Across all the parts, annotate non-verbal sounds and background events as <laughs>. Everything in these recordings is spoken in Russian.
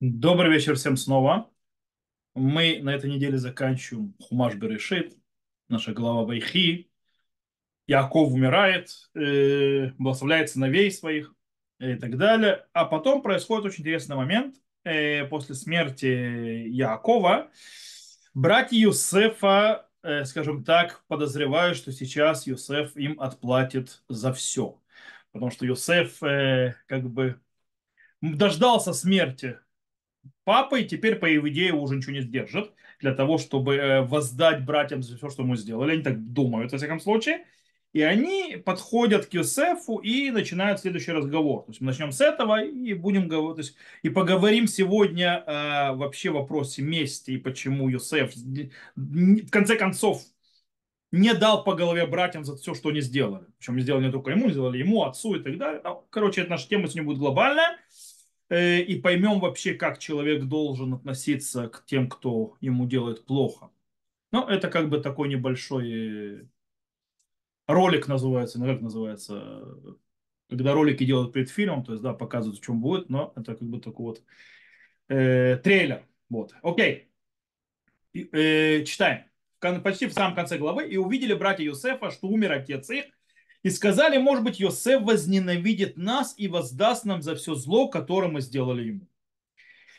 Добрый вечер всем снова. Мы на этой неделе заканчиваем Хумаш Берешит, наша глава Вайхи. Яков умирает, э, благословляет сыновей своих и так далее. А потом происходит очень интересный момент. Э, после смерти Якова братья Юсефа, э, скажем так, подозревают, что сейчас Юсеф им отплатит за все. Потому что Юсеф э, как бы дождался смерти папой, теперь, по идее, уже ничего не сдержит для того, чтобы э, воздать братьям за все, что мы сделали. Они так думают, во всяком случае. И они подходят к Юсефу и начинают следующий разговор. То есть мы начнем с этого и будем говорить, есть, и поговорим сегодня э, вообще в вопросе мести и почему Юсеф в конце концов не дал по голове братьям за все, что они сделали. Причем не сделали не только ему, сделали ему, отцу и так далее. Короче, это наша тема сегодня будет глобальная. Э, и поймем вообще, как человек должен относиться к тем, кто ему делает плохо. Но это как бы такой небольшой э, ролик называется, ну как называется, когда ролики делают перед фильмом, то есть, да, показывают, в чем будет, но это как бы такой вот э, трейлер. Вот, окей. И, э, читаем. Почти в самом конце главы. «И увидели братья Юсефа, что умер отец их, и сказали, может быть, Йосеф возненавидит нас и воздаст нам за все зло, которое мы сделали ему.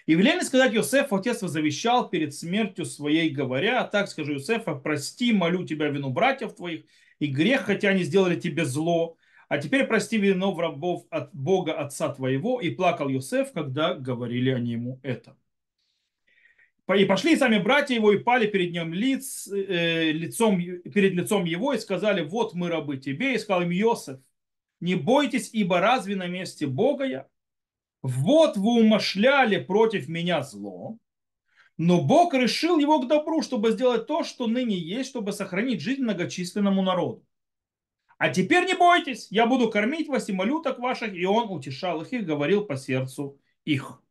И велели сказать Йосеф, отец завещал перед смертью своей, говоря, так скажи Йосефа, прости, молю тебя вину братьев твоих, и грех, хотя они сделали тебе зло, а теперь прости вину врагов от Бога Отца твоего. И плакал Йосеф, когда говорили они ему это. И пошли сами братья его и пали перед ним лиц, э, лицом, перед лицом его и сказали, вот мы рабы тебе. И сказал им Иосиф, не бойтесь, ибо разве на месте Бога я? Вот вы умошляли против меня зло, но Бог решил его к добру, чтобы сделать то, что ныне есть, чтобы сохранить жизнь многочисленному народу. А теперь не бойтесь, я буду кормить вас и малюток ваших. И он утешал их и говорил по сердцу их.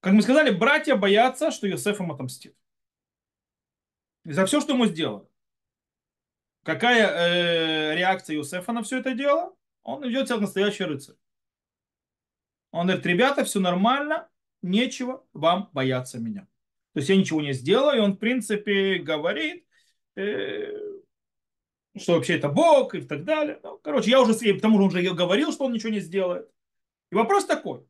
Как мы сказали, братья боятся, что Йосеф им отомстит. За все, что ему сделали. Какая э, реакция Йосефа на все это дело? Он идет как настоящий рыцарь. Он говорит, ребята, все нормально, нечего вам бояться меня. То есть я ничего не сделаю, и он, в принципе, говорит, э, что вообще это Бог и так далее. Ну, короче, я уже, потому что он уже говорил, что он ничего не сделает. И вопрос такой,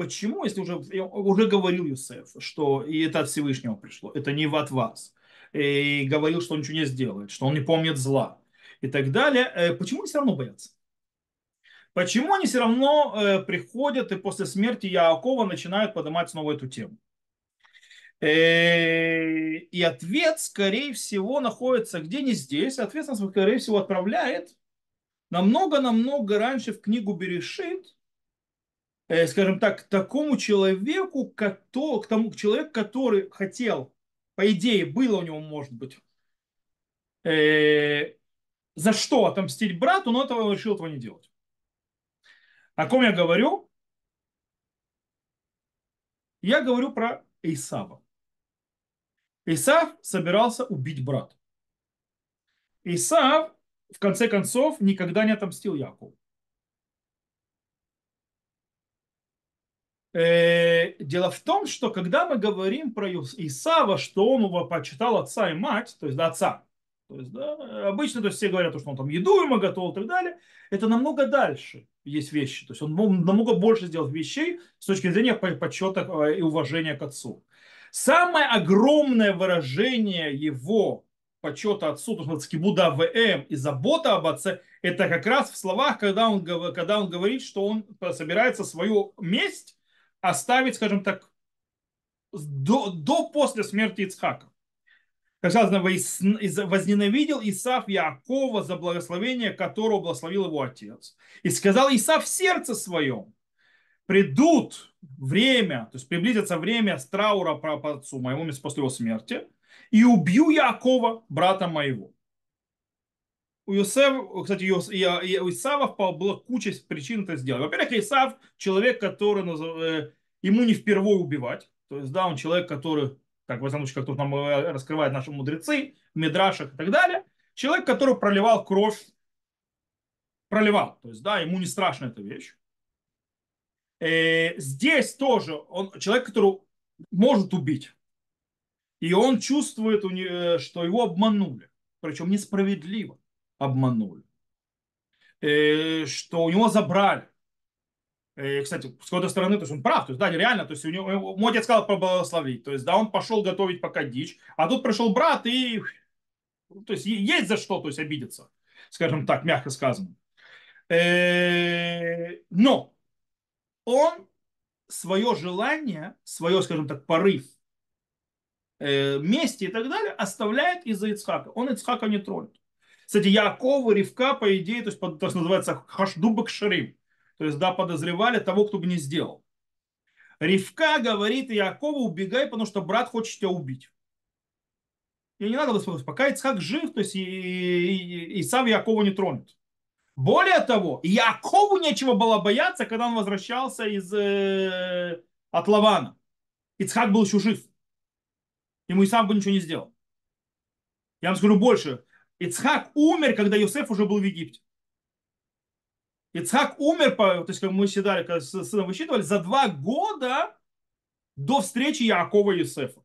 Почему, если уже, я уже говорил Юсеф, что и это от Всевышнего пришло, это не от вас, и говорил, что он ничего не сделает, что он не помнит зла и так далее, э, почему они все равно боятся? Почему они все равно э, приходят и после смерти Яакова начинают поднимать снова эту тему? Э, и ответ, скорее всего, находится где не здесь. Ответ, скорее всего, отправляет намного-намного раньше в книгу Берешит, Э, скажем так, к такому человеку, к тому человеку, который хотел, по идее, было у него, может быть, э, за что отомстить брату, но этого решил этого не делать. О ком я говорю? Я говорю про Исава. Исав собирался убить брата. Исав, в конце концов, никогда не отомстил Якову. Дело в том, что когда мы говорим про Исава, что он его почитал отца и мать, то есть да, отца, то есть, да, обычно то есть все говорят, что он там еду ему готовил и так далее, это намного дальше есть вещи. То есть он намного больше сделал вещей с точки зрения почета э, и уважения к отцу. Самое огромное выражение его почета отцу, то есть Кибуда ВМ и забота об отце, это как раз в словах, когда он, когда он говорит, что он собирается свою месть оставить, скажем так, до, до после смерти Ицхака. Как сказано, возненавидел Исав Якова за благословение, которого благословил его отец. И сказал Исав в сердце своем, придут время, то есть приблизится время с траура по отцу моему после его смерти, и убью Якова, брата моего. У Иосифа, кстати, у Исава была куча причин это сделать. Во-первых, Исав человек, который э, ему не впервые убивать. То есть, да, он человек, который, как в этом случае, как тут нам э, раскрывают наши мудрецы, в и так далее, человек, который проливал кровь, проливал. То есть, да, ему не страшна эта вещь. Э, здесь тоже он человек, который может убить. И он чувствует, что его обманули. Причем несправедливо обманули. Э, что у него забрали. Э, кстати, с какой-то стороны, то есть он прав, то есть, да, реально, то есть у него, мой отец сказал поблагословить, то есть, да, он пошел готовить пока дичь, а тут пришел брат и, то есть, есть за что, то есть, обидеться, скажем так, мягко сказано. Но он свое желание, свое, скажем так, порыв э, мести и так далее оставляет из-за Ицхака. Он Ицхака не тронет. Кстати, Якова, Ривка, по идее, то есть, то, что называется хашдубак шарим. То есть, да, подозревали того, кто бы не сделал. Ривка говорит Якову, убегай, потому что брат хочет тебя убить. И не надо беспокоиться. Пока Ицхак жив, то есть и, и, и сам Якова не тронет. Более того, Якову нечего было бояться, когда он возвращался из, э, от Лавана. Ицхак был еще жив. Ему и сам бы ничего не сделал. Я вам скажу больше. Ицхак умер, когда Йосеф уже был в Египте. Ицхак умер, то есть как мы считали, когда с сыном высчитывали, за два года до встречи Якова и Йосефа.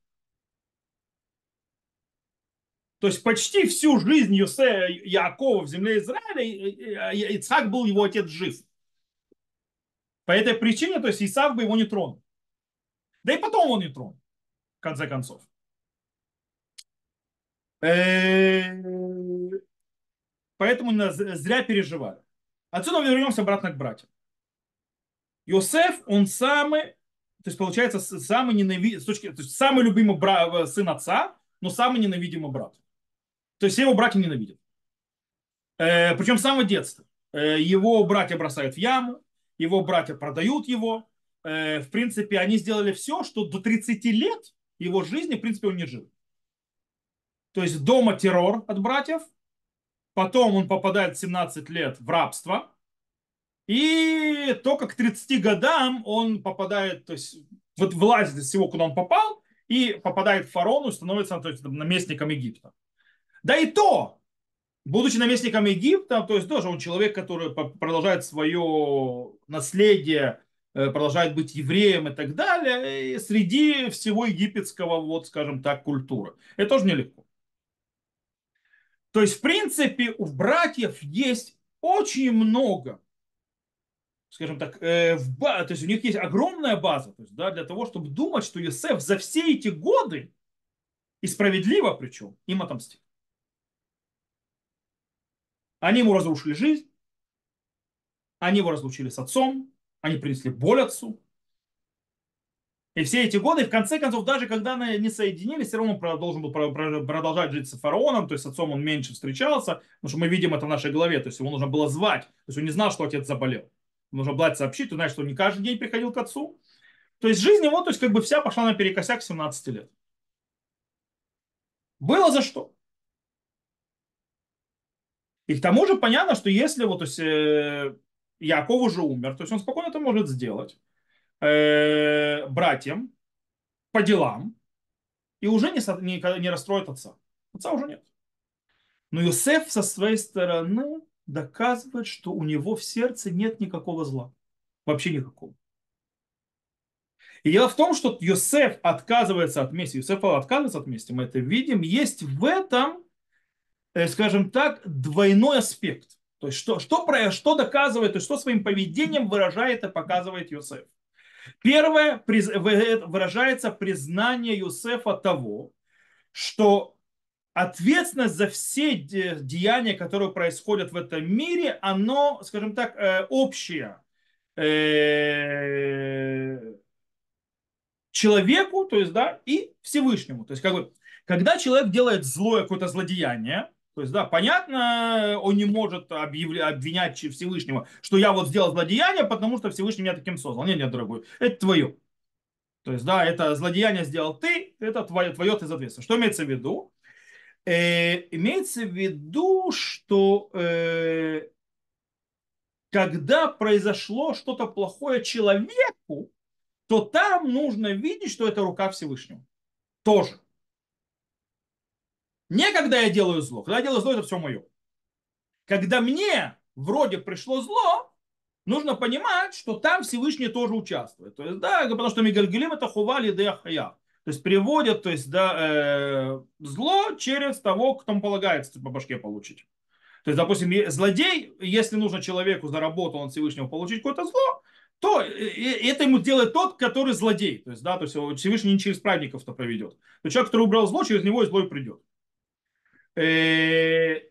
То есть почти всю жизнь Юсе, Якова в земле Израиля Ицхак был его отец жив. По этой причине, то есть Исав бы его не тронул. Да и потом он не тронул, в конце концов. Э, поэтому зря переживали. Отсюда вернемся обратно к братьям. Йосеф, он самый, то есть получается самый ненавидимый, то есть самый любимый брат, сын отца, но самый ненавидимый брат. То есть все его братья ненавидят. Э, причем с самого детства. Э, его братья бросают в яму, его братья продают его. Э, в принципе, они сделали все, что до 30 лет его жизни, в принципе, он не жил. То есть дома террор от братьев, потом он попадает в 17 лет в рабство, и только к 30 годам он попадает, то есть вот вылазит из всего, куда он попал, и попадает в фарону, становится то есть, наместником Египта. Да и то, будучи наместником Египта, то есть тоже он человек, который продолжает свое наследие, э, продолжает быть евреем и так далее, и среди всего египетского, вот скажем так, культуры. Это тоже нелегко. То есть, в принципе, у братьев есть очень много, скажем так, э, в, то есть у них есть огромная база то есть, да, для того, чтобы думать, что Иосиф за все эти годы, и справедливо причем, им отомстил. Они ему разрушили жизнь, они его разлучили с отцом, они принесли боль отцу. И все эти годы, в конце концов, даже когда они не соединились, все равно он должен был продолжать жить с фараоном, то есть с отцом он меньше встречался, потому что мы видим это в нашей голове, то есть его нужно было звать, то есть он не знал, что отец заболел. Нужно было сообщить, ты знаешь, что он не каждый день приходил к отцу. То есть жизнь его, то есть как бы вся пошла на перекосяк 17 лет. Было за что. И к тому же понятно, что если вот, то есть, э, Яков уже умер, то есть он спокойно это может сделать э, братьям по делам и уже не, не, не расстроит отца. Отца уже нет. Но Юсеф со своей стороны доказывает, что у него в сердце нет никакого зла. Вообще никакого. И дело в том, что Йосеф отказывается от мести. Йосеф отказывается от мести, мы это видим. Есть в этом Э, скажем так, двойной аспект. То есть что, что, что доказывает, то есть что своим поведением выражает и показывает Юсеф. Первое выражается признание Юсефа того, что ответственность за все деяния, которые происходят в этом мире, оно, скажем так, э, общее э, человеку, то есть, да, и Всевышнему. То есть, как бы, когда человек делает злое какое-то злодеяние, то есть, да, понятно, он не может объявля- обвинять Всевышнего, что я вот сделал злодеяние, потому что Всевышний меня таким создал. Нет, нет, дорогой, это твое. То есть, да, это злодеяние сделал ты, это твое, твое ты соответственно. Что имеется в виду? Э, имеется в виду, что э, когда произошло что-то плохое человеку, то там нужно видеть, что это рука Всевышнего. Тоже. Не когда я делаю зло. Когда я делаю зло, это все мое. Когда мне вроде пришло зло, нужно понимать, что там Всевышний тоже участвует. То есть, да, потому что Мигальгелим это хували де ахая. То есть приводят, то есть, да, э, зло через того, кто полагается по башке получить. То есть, допустим, злодей, если нужно человеку заработал он Всевышнего получить какое-то зло, то э, э, это ему делает тот, который злодей. То есть, да, то есть Всевышний не через праведников-то проведет. То человек, который убрал зло, через него и зло и придет. Э,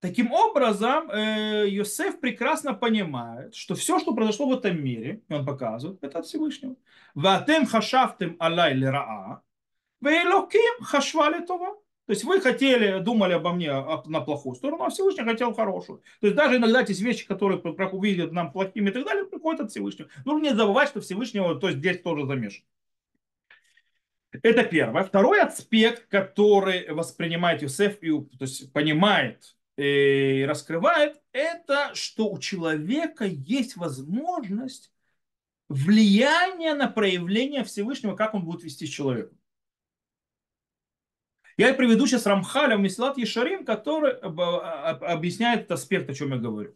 таким образом, Йосеф прекрасно понимает, что все, что произошло в этом мире, он показывает, это от Всевышнего. Ватем хашафтем алай лераа, вейлоким хашвали това. То есть вы хотели, думали обо мне на плохую сторону, а Всевышний хотел хорошую. То есть даже иногда эти вещи, которые увидят нам плохими и так далее, приходят от Всевышнего. Нужно не забывать, что Всевышнего, то есть здесь тоже замешан. Это первое. Второй аспект, который воспринимает Юсеф и то есть понимает и раскрывает, это что у человека есть возможность влияния на проявление Всевышнего, как он будет вести с человеком. Я приведу сейчас Рамхаля в Мислат Ешарим, который объясняет этот аспект, о чем я говорю.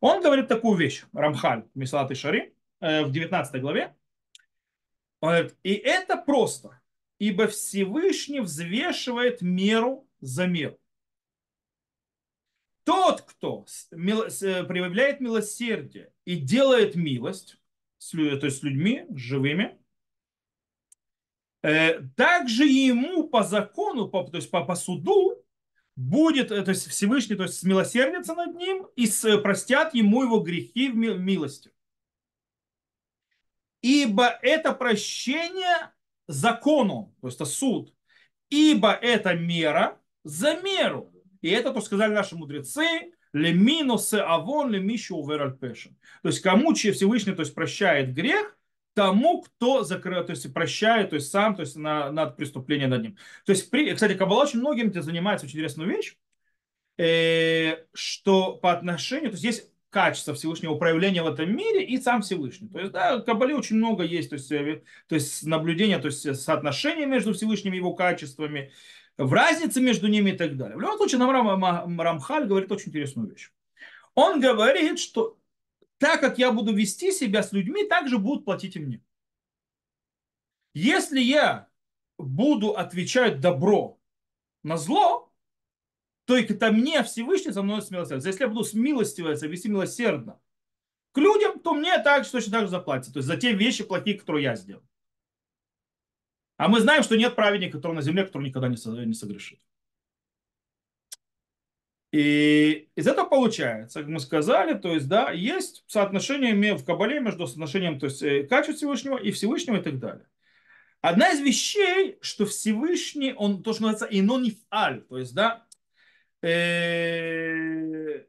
Он говорит такую вещь, Рамхаль, Мислат Ешарим, э, в 19 главе. Он говорит, и это просто, ибо Всевышний взвешивает меру за меру. Тот, кто проявляет милосердие и делает милость, то есть с людьми живыми, Э, также ему по закону, по, то есть по, по суду, будет, э, то есть Всевышний, то есть смилосердится над ним и простят ему его грехи в милости. Ибо это прощение закону, то есть это суд, ибо это мера за меру. И это, то сказали наши мудрецы, леминусе авон лемишу увераль То есть кому Всевышний то есть, прощает грех, тому, кто закрыл, то есть прощает, то есть сам, то есть на, над преступлением над ним. То есть, при, кстати, Каббала очень многим занимается, очень интересную вещь, э, что по отношению, то есть есть качество Всевышнего проявления в этом мире и сам Всевышний. То есть, да, в Кабале очень много есть, то есть, э, то есть наблюдения, то есть соотношения между Всевышним и его качествами, в разнице между ними и так далее. В любом случае, нам Рамхаль говорит очень интересную вещь. Он говорит, что так как я буду вести себя с людьми, так же будут платить и мне. Если я буду отвечать добро на зло, то это мне Всевышний со мной смилостивится. Если я буду смилостивиться, вести милосердно к людям, то мне так, точно так же заплатят. То есть за те вещи плохие, которые я сделал. А мы знаем, что нет праведника, который на земле, который никогда не согрешит. И из этого получается, как мы сказали, то есть, да, есть соотношение в Кабале между соотношением то есть, э, качества Всевышнего и Всевышнего и так далее. Одна из вещей, что Всевышний, он то, что называется инонифаль, то есть, да, э,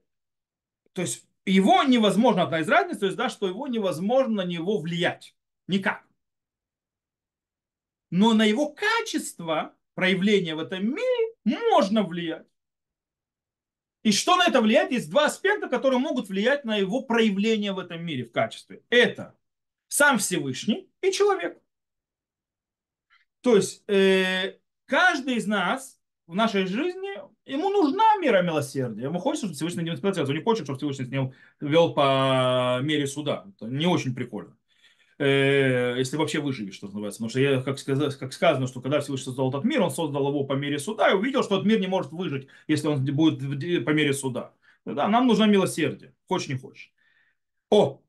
то есть его невозможно, одна из разниц, то есть, да, что его невозможно на него влиять. Никак. Но на его качество проявления в этом мире можно влиять. И что на это влияет? Есть два аспекта, которые могут влиять на его проявление в этом мире в качестве. Это сам Всевышний и человек. То есть э, каждый из нас в нашей жизни, ему нужна мера милосердия. Ему хочется, чтобы Всевышний не Он не хочет, чтобы Всевышний с ним вел по мере суда. Это не очень прикольно. Э, если вообще выживешь, что называется. Потому что, я, как, сказано, как сказано, что когда Всевышний создал этот мир, он создал его по мере суда и увидел, что этот мир не может выжить, если он будет по мере суда. Да, нам нужно милосердие, хочешь не хочешь. О,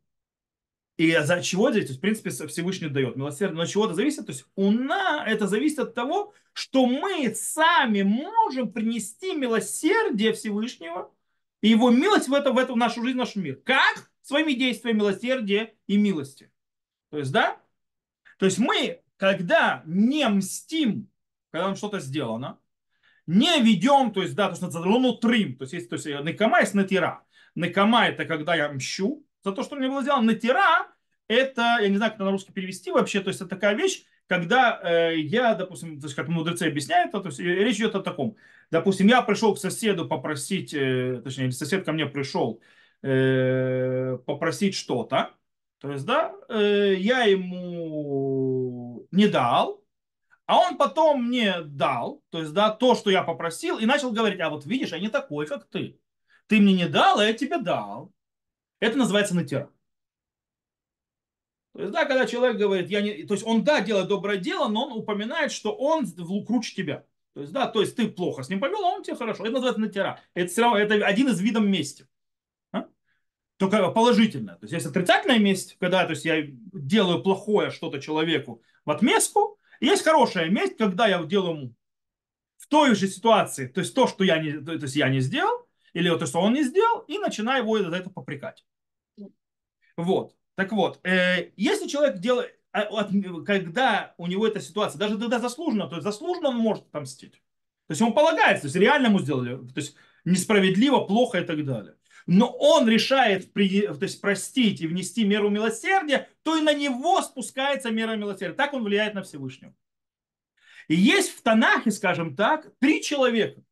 и за чего здесь, то есть, в принципе, Всевышний дает милосердие, но от чего это зависит? То есть у нас это зависит от того, что мы сами можем принести милосердие Всевышнего и его милость в, это, в эту нашу жизнь, в наш мир. Как? Своими действиями милосердия и милости. То есть, да? То есть мы, когда не мстим, когда нам что-то сделано, не ведем, то есть, да, то есть, ну, трим, то есть, есть, то есть, некома есть натира. Некома это когда я мщу за то, что мне было сделано. Натира это, я не знаю, как это на русский перевести вообще, то есть, это такая вещь, когда э, я, допустим, то есть, как мудрецы объясняют, то есть, речь идет о таком. Допустим, я пришел к соседу попросить, э, точнее, сосед ко мне пришел э, попросить что-то, то есть, да, э, я ему не дал, а он потом мне дал, то есть, да, то, что я попросил, и начал говорить, а вот видишь, я не такой, как ты. Ты мне не дал, а я тебе дал. Это называется натира. То есть, да, когда человек говорит, я не... То есть он, да, делает доброе дело, но он упоминает, что он круче тебя. То есть, да, то есть ты плохо с ним повел, а он тебе хорошо. Это называется натира. Это, все равно, это один из видов мести. А? Только положительное. То есть есть отрицательная месть, когда то есть, я делаю плохое что-то человеку в отместку. Есть хорошая месть, когда я делаю ему в той же ситуации, то есть то, что я не, то есть я не сделал, или то, что он не сделал, и начинаю его за это попрекать. Вот. Так вот, э, если человек делает, а, когда у него эта ситуация, даже когда заслуженно, то есть заслуженно он может отомстить. То есть ему полагается, то есть реально ему сделали, то есть несправедливо, плохо и так далее. Но он решает то есть простить и внести меру милосердия, то и на него спускается мера милосердия. Так он влияет на Всевышнего. И есть в Танахе, скажем так, три человека,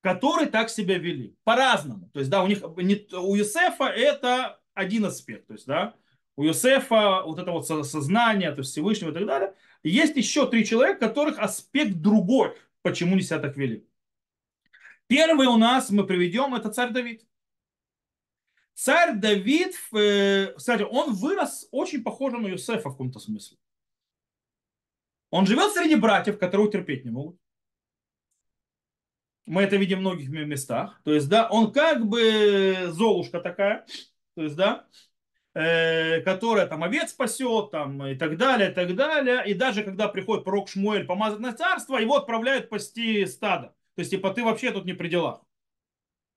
которые так себя вели. По-разному. То есть, да, у них у Юсефа это один аспект. То есть, да, у Иосифа вот это вот сознание, то есть Всевышнего и так далее. есть еще три человека, которых аспект другой, почему не себя так вели. Первый у нас мы приведем, это царь Давид. Царь Давид, э, кстати, он вырос очень похоже на Иосифа в каком-то смысле. Он живет среди братьев, которые терпеть не могут. Мы это видим в многих местах. То есть, да, он как бы золушка такая. То есть, да, э, которая там овец спасет там, и так далее, и так далее. И даже когда приходит пророк Шмуэль помазать на царство, его отправляют пасти стадо. То есть, типа, ты вообще тут не при делах.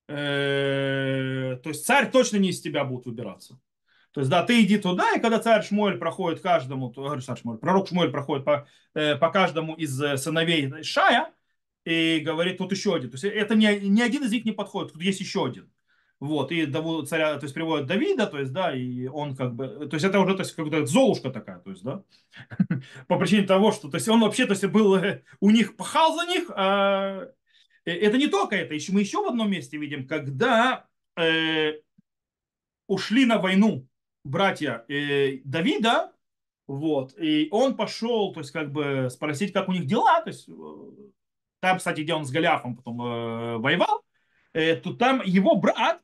Э, то есть, царь точно не из тебя будет выбираться. То есть, да, ты иди туда, и когда царь Шмуэль проходит каждому, то, царь Шмуэль, пророк Шмуэль проходит по, э, по каждому из э, сыновей Шая, и говорит, тут еще один. То есть, это не, ни один из них не подходит, тут есть еще один. Вот, и царя, то есть приводят Давида, то есть, да, и он как бы, то есть это уже, то есть, как-то золушка такая, то есть, да, <laughs> по причине того, что, то есть он вообще, то есть был, у них пахал за них, а э, это не только это, еще, мы еще в одном месте видим, когда э, ушли на войну братья э, Давида, вот, и он пошел, то есть, как бы спросить, как у них дела, то есть, э, там, кстати, где он с Голиафом потом э, воевал, э, то там его брат,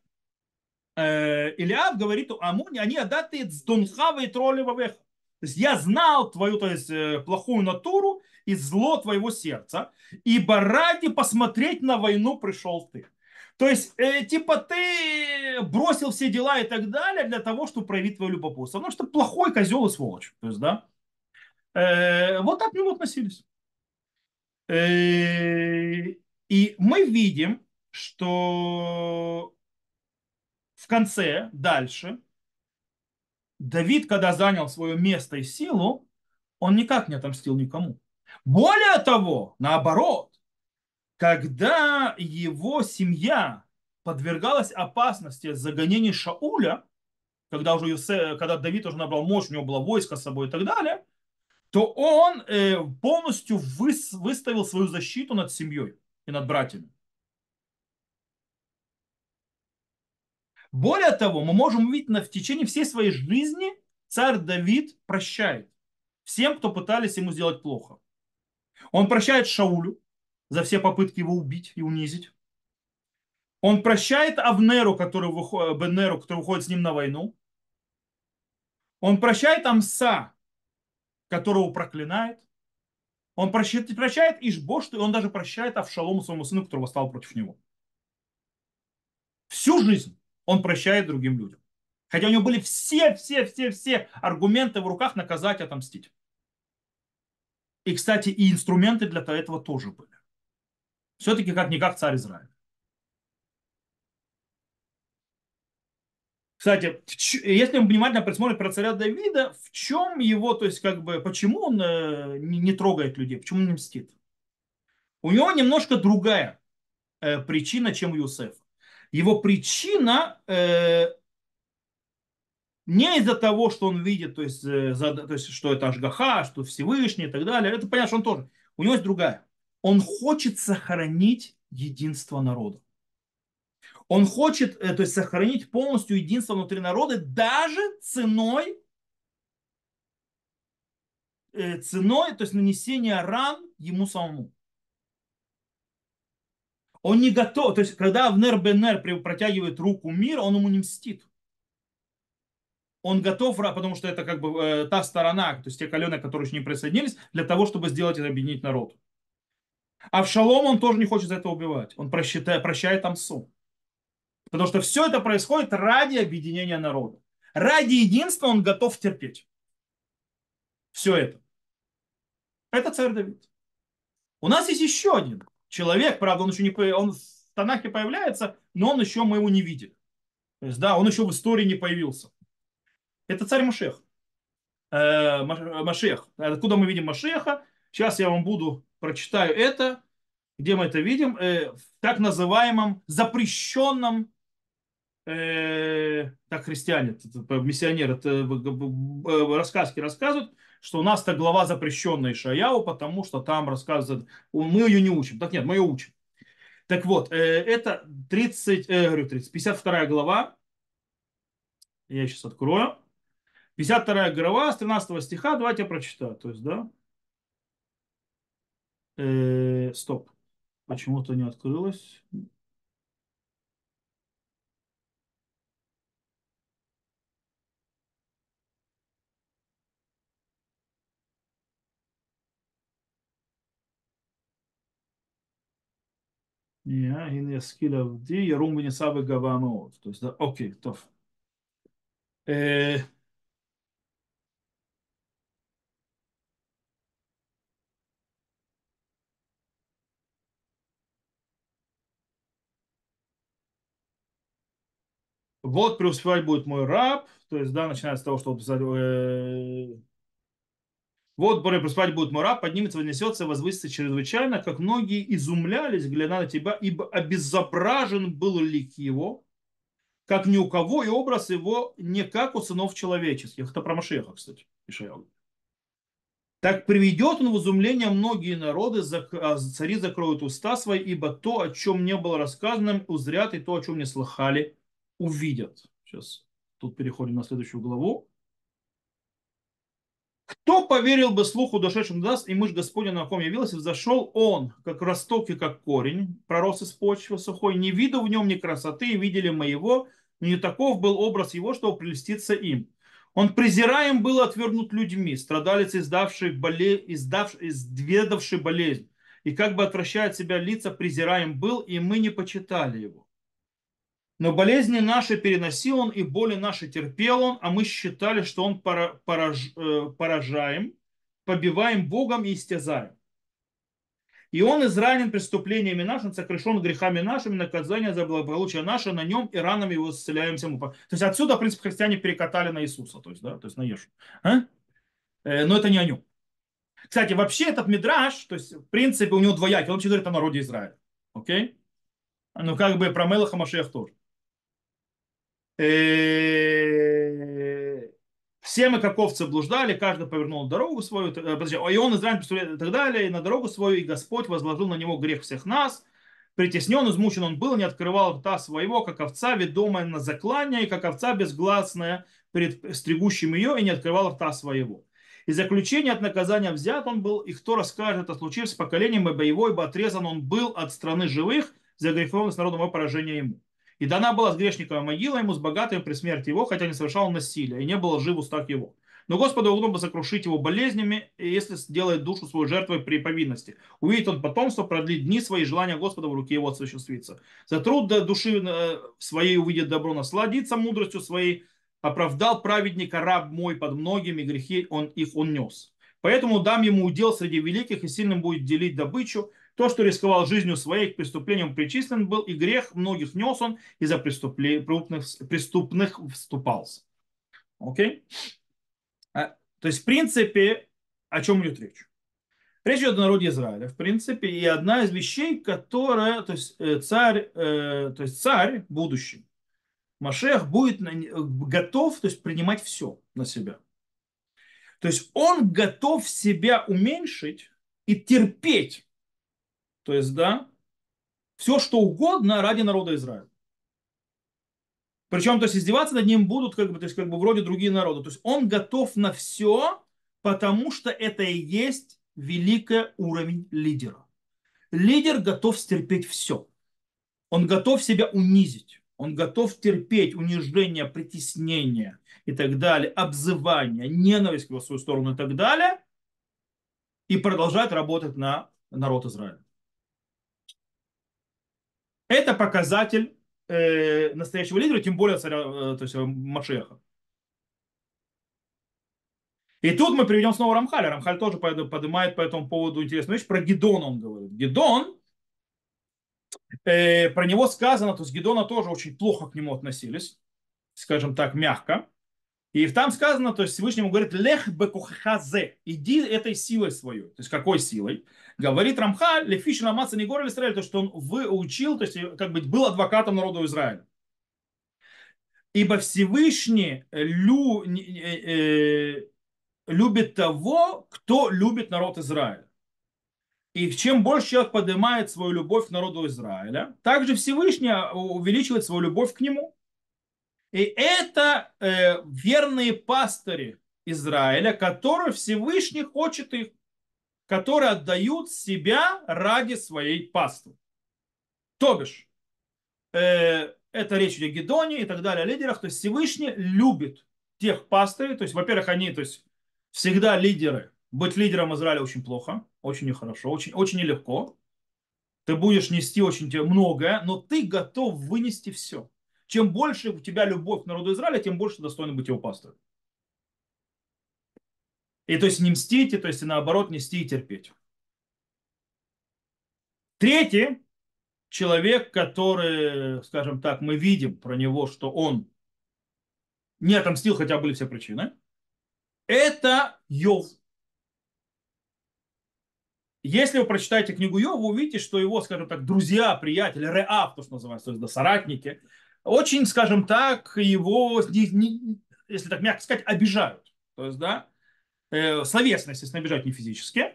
э, Илиад говорит Амуне, они отдаты с Дунхава и Троллевавеха. То есть я знал твою то есть, э, плохую натуру и зло твоего сердца, ибо ради посмотреть на войну пришел ты. То есть, э, типа, ты бросил все дела и так далее для того, чтобы проявить твое любопытство. Потому что плохой козел и сволочь. То есть, да. Э, вот так к нему относились. Э, и мы видим, что конце, дальше, Давид, когда занял свое место и силу, он никак не отомстил никому. Более того, наоборот, когда его семья подвергалась опасности загонения Шауля, когда уже Юсе, когда Давид уже набрал мощь, у него было войско с собой и так далее, то он э, полностью выставил свою защиту над семьей и над братьями. Более того, мы можем увидеть на, в течение всей своей жизни царь Давид прощает всем, кто пытались ему сделать плохо. Он прощает Шаулю за все попытки его убить и унизить. Он прощает Авнеру, который выходит, Бенеру, который выходит с ним на войну. Он прощает Амса, которого проклинает. Он прощает, прощает Ишбошту, и он даже прощает Авшалому, своему сыну, который восстал против него. Всю жизнь он прощает другим людям. Хотя у него были все, все, все, все аргументы в руках наказать, отомстить. И, кстати, и инструменты для этого тоже были. Все-таки как-никак царь Израиля. Кстати, если мы внимательно присмотрим про царя Давида, в чем его, то есть как бы, почему он э, не трогает людей, почему он не мстит? У него немножко другая э, причина, чем у Юсефа его причина э, не из-за того, что он видит, то есть, э, за, то есть что это Ашгаха, что Всевышний и так далее. Это понятно, что он тоже. У него есть другая. Он хочет сохранить единство народа. Он хочет э, то есть, сохранить полностью единство внутри народа даже ценой э, ценой, то есть нанесения ран ему самому. Он не готов, то есть когда Авнер Бенер протягивает руку мира, он ему не мстит. он готов, потому что это как бы э, та сторона, то есть те колены, которые еще не присоединились, для того, чтобы сделать и объединить народ. А в Шалом он тоже не хочет за это убивать. Он прощает, прощает Амсу. Потому что все это происходит ради объединения народа. Ради единства он готов терпеть. Все это. Это царь Давид. У нас есть еще один человек, правда, он еще не он в Танахе появляется, но он еще мы его не видели. То есть, да, он еще в истории не появился. Это царь Машех. Э, Машех. Откуда мы видим Машеха? Сейчас я вам буду прочитаю это, где мы это видим, э, в так называемом запрещенном э, так христиане, миссионеры, рассказки рассказывают, что у нас-то глава запрещенная Ишаяу, потому что там рассказывают, мы ее не учим. Так нет, мы ее учим. Так вот, э, это 30, э, говорю 30, 52 глава. Я сейчас открою. 52 глава с 13 стиха, давайте я прочитаю. То есть, да. Э, стоп. Почему-то не открылось. То есть, да, окей, то. Э, вот преуспевать будет мой раб, то есть, да, начинается с того, что он э, вот преуспевать будет мой раб, поднимется, вознесется, возвысится чрезвычайно, как многие изумлялись, глядя на тебя, ибо обезображен был лик его, как ни у кого, и образ его не как у сынов человеческих. Это про Машеха, кстати, Ишаял. Так приведет он в изумление многие народы, а цари закроют уста свои, ибо то, о чем не было рассказано, узрят, и то, о чем не слыхали, увидят. Сейчас тут переходим на следующую главу. Кто поверил бы слуху дошедшим до нас, и мышь Господня на ком явилась, взошел он, как росток и как корень, пророс из почвы сухой, не виду в нем ни красоты, видели мы его, не таков был образ его, чтобы прелеститься им. Он презираем был отвергнут людьми, страдалец, издавший, боле... издав... издведавший болезнь, и как бы отвращает себя лица, презираем был, и мы не почитали его. Но болезни наши переносил он, и боли наши терпел он, а мы считали, что он пораж, э, поражаем, побиваем Богом и истязаем. И он изранен преступлениями нашими, сокрушен грехами нашими, наказание за благополучие наше на нем, и ранами его исцеляемся. То есть отсюда, в принципе, христиане перекатали на Иисуса, то есть, да, то есть на Ешу. А? Э, но это не о нем. Кстати, вообще этот мидраж, то есть, в принципе, у него двоякий, он вообще говорит о народе Израиля. Окей? Ну, как бы про Мелаха Машех тоже. Э, все мы, как овцы, блуждали, каждый повернул дорогу свою, э, и он Израиль и так далее, и на дорогу свою, и Господь возложил на него грех всех нас, притеснен, измучен он был, не открывал рта своего, как овца, ведомая на заклание, и как овца безгласная перед стригущим ее, и не открывал рта своего. И заключение от наказания взят он был, и кто расскажет о случившемся поколением, ибо его, ибо отрезан он был от страны живых, за греховность народного поражения ему. И дана была с грешником могила ему, с богатым при смерти его, хотя не совершал насилия, и не было жив устах его. Но Господу угодно сокрушить его болезнями, если сделает душу свою жертвой при повинности. Увидит он потомство, продлит дни свои, желания Господа в руке его осуществится. За труд души э, своей увидит добро, насладится мудростью своей, оправдал праведника раб мой под многими грехи, он их он нес. Поэтому дам ему удел среди великих, и сильным будет делить добычу, то, что рисковал жизнью своей, к преступлениям причислен был, и грех многих нес он, и за преступных, преступных вступался. Окей? А, то есть, в принципе, о чем идет речь? Речь идет о народе Израиля, в принципе, и одна из вещей, которая, то есть э, царь, э, то есть царь будущий, Машех будет готов, то есть принимать все на себя. То есть он готов себя уменьшить и терпеть то есть, да, все что угодно ради народа Израиля. Причем, то есть, издеваться над ним будут, как бы, то есть, как бы, вроде другие народы. То есть, он готов на все, потому что это и есть великий уровень лидера. Лидер готов стерпеть все. Он готов себя унизить. Он готов терпеть унижение, притеснение и так далее, обзывание, ненависть в свою сторону и так далее, и продолжать работать на народ Израиля. Это показатель э, настоящего лидера, тем более царя, э, то есть э, Машеха. И тут мы приведем снова Рамхаля. Рамхаль тоже поднимает по этому поводу интересную вещь. Про Гедона он говорит. Гедон, э, про него сказано, то есть Гедона тоже очень плохо к нему относились, скажем так, мягко. И там сказано, то есть Всевышнему говорит, лех бекухазе, иди этой силой свою. То есть какой силой? Говорит Рамха, лефиш ламаца не город Израиль, то что он выучил, то есть как бы был адвокатом народу Израиля. Ибо Всевышний лю, э, э, любит того, кто любит народ Израиля. И чем больше человек поднимает свою любовь к народу Израиля, также Всевышний увеличивает свою любовь к нему. И это э, верные пастыри Израиля, которые Всевышний хочет их, которые отдают себя ради своей пасты. То бишь, э, это речь о Гедоне и так далее, о лидерах. То есть Всевышний любит тех пастырей. То есть, во-первых, они то есть, всегда лидеры. Быть лидером Израиля очень плохо, очень нехорошо, очень, очень нелегко. Ты будешь нести очень многое, но ты готов вынести все. Чем больше у тебя любовь к народу Израиля, тем больше достойно быть его пастором. И то есть не мстить, и то есть наоборот нести и терпеть. Третий человек, который, скажем так, мы видим про него, что он не отомстил, хотя были все причины, это Йов. Если вы прочитаете книгу Йова, вы увидите, что его, скажем так, друзья, приятели, реав, то, что называется, то есть да, соратники, очень, скажем так, его, если так мягко сказать, обижают. То есть, да, э, словесно, естественно, обижают не физически,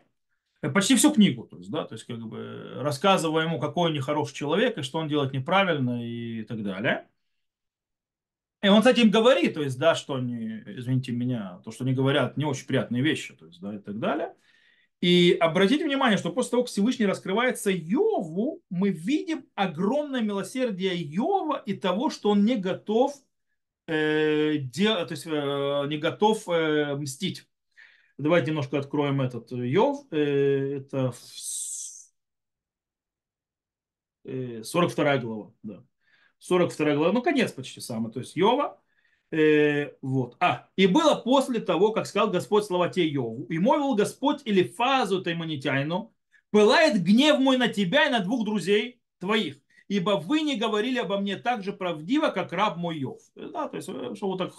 э, почти всю книгу, то есть, да, то есть, как бы, рассказывая ему, какой он нехороший человек, и что он делает неправильно, и так далее. И он с этим говорит, то есть, да, что они, извините меня, то, что они говорят, не очень приятные вещи, то есть, да, и так далее. И обратите внимание, что после того, как Всевышний раскрывается Йову, мы видим огромное милосердие Йова и того, что он не готов, э, дел, то есть, э, не готов э, мстить. Давайте немножко откроем этот Йов. Э, это 42 э, глава. Да. 42 глава, ну конец почти самый, то есть Йова. Э, вот. А, и было после того, как сказал Господь слова те Йову, и молвил Господь или фазу Таймонитяйну, пылает гнев мой на тебя и на двух друзей твоих, ибо вы не говорили обо мне так же правдиво, как раб мой Йов. Да, то есть, э, что вот так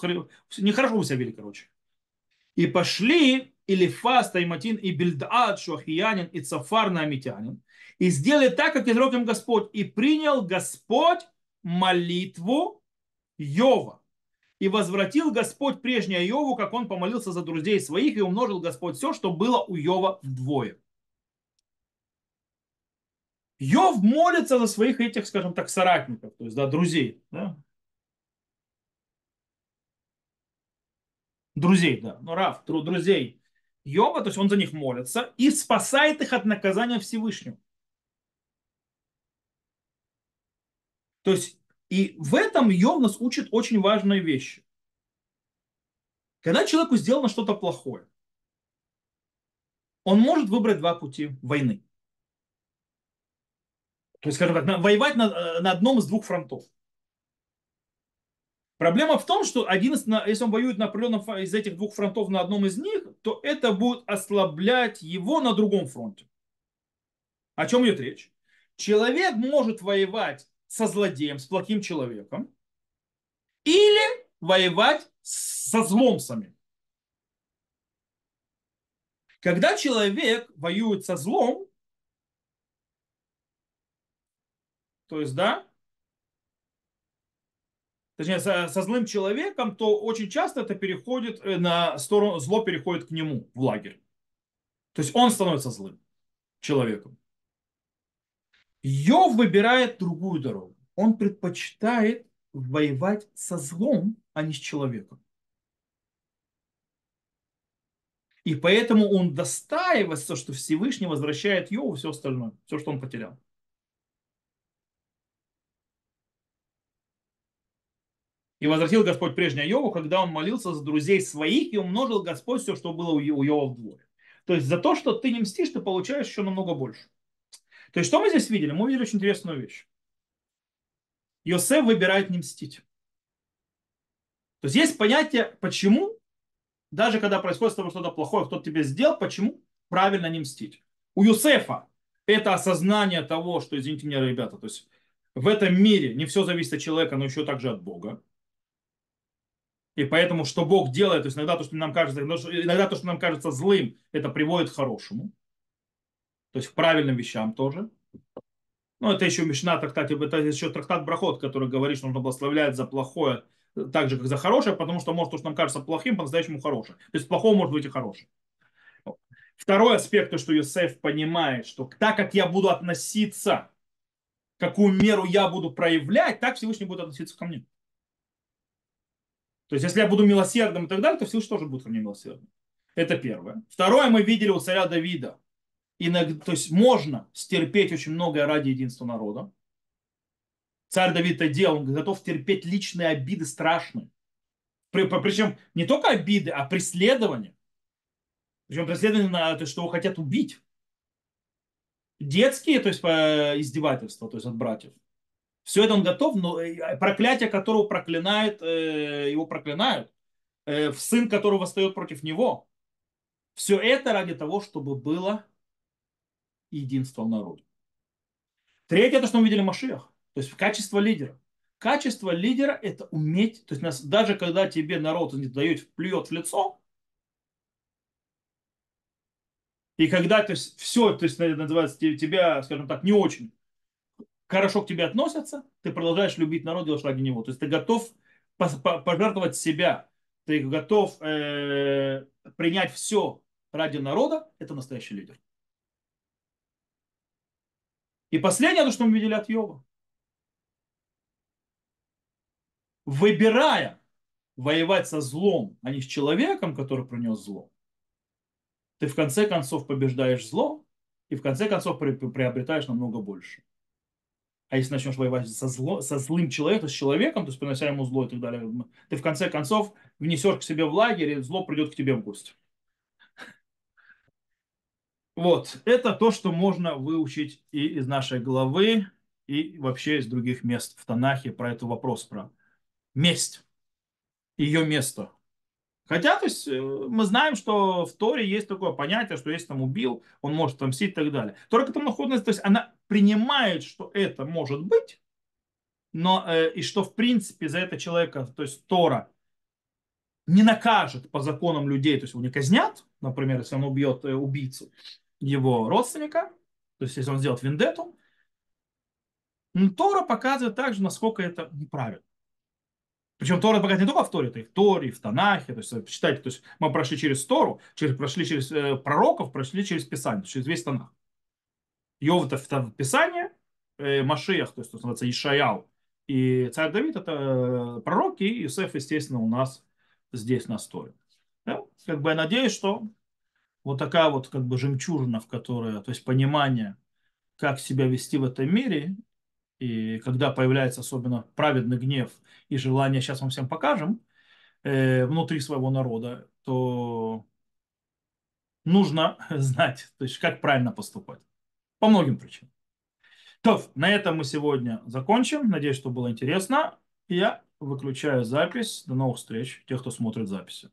нехорошо вы себя вели, короче. И пошли Илифас, Тайматин и Бильдаад, Шуахиянин и Цафар Намитянин, и сделали так, как изрек им Господь, и принял Господь молитву Йова и возвратил Господь прежнее Йову, как он помолился за друзей своих, и умножил Господь все, что было у Йова вдвое. Йов молится за своих этих, скажем так, соратников, то есть, да, друзей. Да? Друзей, да, ну, Раф, друзей Йова, то есть он за них молится и спасает их от наказания Всевышнего. То есть и в этом Йов нас учит очень важные вещи. Когда человеку сделано что-то плохое, он может выбрать два пути войны. То есть, скажем так, воевать на, э, на одном из двух фронтов. Проблема в том, что один из, если он воюет на определенном из этих двух фронтов на одном из них, то это будет ослаблять его на другом фронте. О чем идет речь? Человек может воевать со злодеем, с плохим человеком, или воевать со зломцами. Когда человек воюет со злом, то есть, да, точнее, со, со злым человеком, то очень часто это переходит э, на сторону, зло переходит к нему в лагерь. То есть он становится злым человеком. Йов выбирает другую дорогу. Он предпочитает воевать со злом, а не с человеком. И поэтому он достаивается, что Всевышний возвращает Йову все остальное, все, что он потерял. И возвратил Господь прежнее Йову, когда он молился за друзей своих, и умножил Господь все, что было у Йова вдвое. То есть за то, что ты не мстишь, ты получаешь еще намного больше. То есть что мы здесь видели? Мы увидели очень интересную вещь. Йосеф выбирает не мстить. То есть есть понятие, почему, даже когда происходит с тобой что-то плохое, кто-то тебе сделал, почему правильно не мстить. У Юсефа это осознание того, что, извините меня, ребята, то есть в этом мире не все зависит от человека, но еще также от Бога. И поэтому, что Бог делает, то есть иногда то, что нам кажется, иногда то, что нам кажется злым, это приводит к хорошему. То есть к правильным вещам тоже. Ну, это еще Мишна трактат, это еще трактат Брахот, который говорит, что нужно благословлять за плохое, так же, как за хорошее, потому что может то, что нам кажется плохим, по-настоящему хорошее. То есть плохого может быть и хорошее. Второй аспект, то, что Йосеф понимает, что так как я буду относиться, какую меру я буду проявлять, так Всевышний будет относиться ко мне. То есть, если я буду милосердным и так далее, то Всевышний тоже будет ко мне милосердным. Это первое. Второе мы видели у царя Давида. Иногда, то есть можно стерпеть очень многое ради единства народа. Царь Давид это делал, он готов терпеть личные обиды страшные. Причем не только обиды, а преследование. Причем преследование на то, что его хотят убить. Детские, то есть издевательства, то есть от братьев. Все это он готов, но э, проклятие, которого проклинает, э, его проклинают, э, сын, который восстает против него. Все это ради того, чтобы было единство в народе. Третье, то, что мы видели в Машиях, то есть качество лидера. Качество лидера – это уметь, то есть нас, даже когда тебе народ не дает, плюет в лицо, и когда то есть, все, то есть называется тебя, скажем так, не очень хорошо к тебе относятся, ты продолжаешь любить народ, делаешь ради него. То есть ты готов пожертвовать себя, ты готов э, принять все ради народа, это настоящий лидер. И последнее, то, что мы видели от Йова. Выбирая воевать со злом, а не с человеком, который принес зло, ты в конце концов побеждаешь зло и в конце концов приобретаешь намного больше. А если начнешь воевать со, зло, со злым человеком, с человеком, то есть принося ему зло и так далее, ты в конце концов внесешь к себе в лагерь, и зло придет к тебе в гости. Вот, это то, что можно выучить и из нашей главы, и вообще из других мест в Танахе про этот вопрос, про месть, ее место. Хотя, то есть, э, мы знаем, что в Торе есть такое понятие, что если там убил, он может отомстить и так далее. Тора там находится, то есть она принимает, что это может быть, но э, и что в принципе за это человека, то есть Тора не накажет по законам людей, то есть его не казнят, например, если он убьет э, убийцу его родственника, то есть если он сделает вендету, Тора показывает также, насколько это неправильно. Причем Тора показывает не только в Торе, это и в Торе, и в Танахе. То есть, читайте, то есть мы прошли через Тору, через, прошли через э, пророков, прошли через Писание, через весь Танах. Йов это в Писание, э, Машиях, то есть, называется Ишаял, и царь Давид это э, пророки, и Иосиф, естественно, у нас здесь на Торе. Да? Как бы я надеюсь, что вот такая вот как бы жемчужина, в которой, то есть понимание, как себя вести в этом мире, и когда появляется особенно праведный гнев и желание, сейчас вам всем покажем, э, внутри своего народа, то нужно <laughs> знать, то есть как правильно поступать. По многим причинам. То, на этом мы сегодня закончим. Надеюсь, что было интересно. Я выключаю запись. До новых встреч, тех, кто смотрит записи.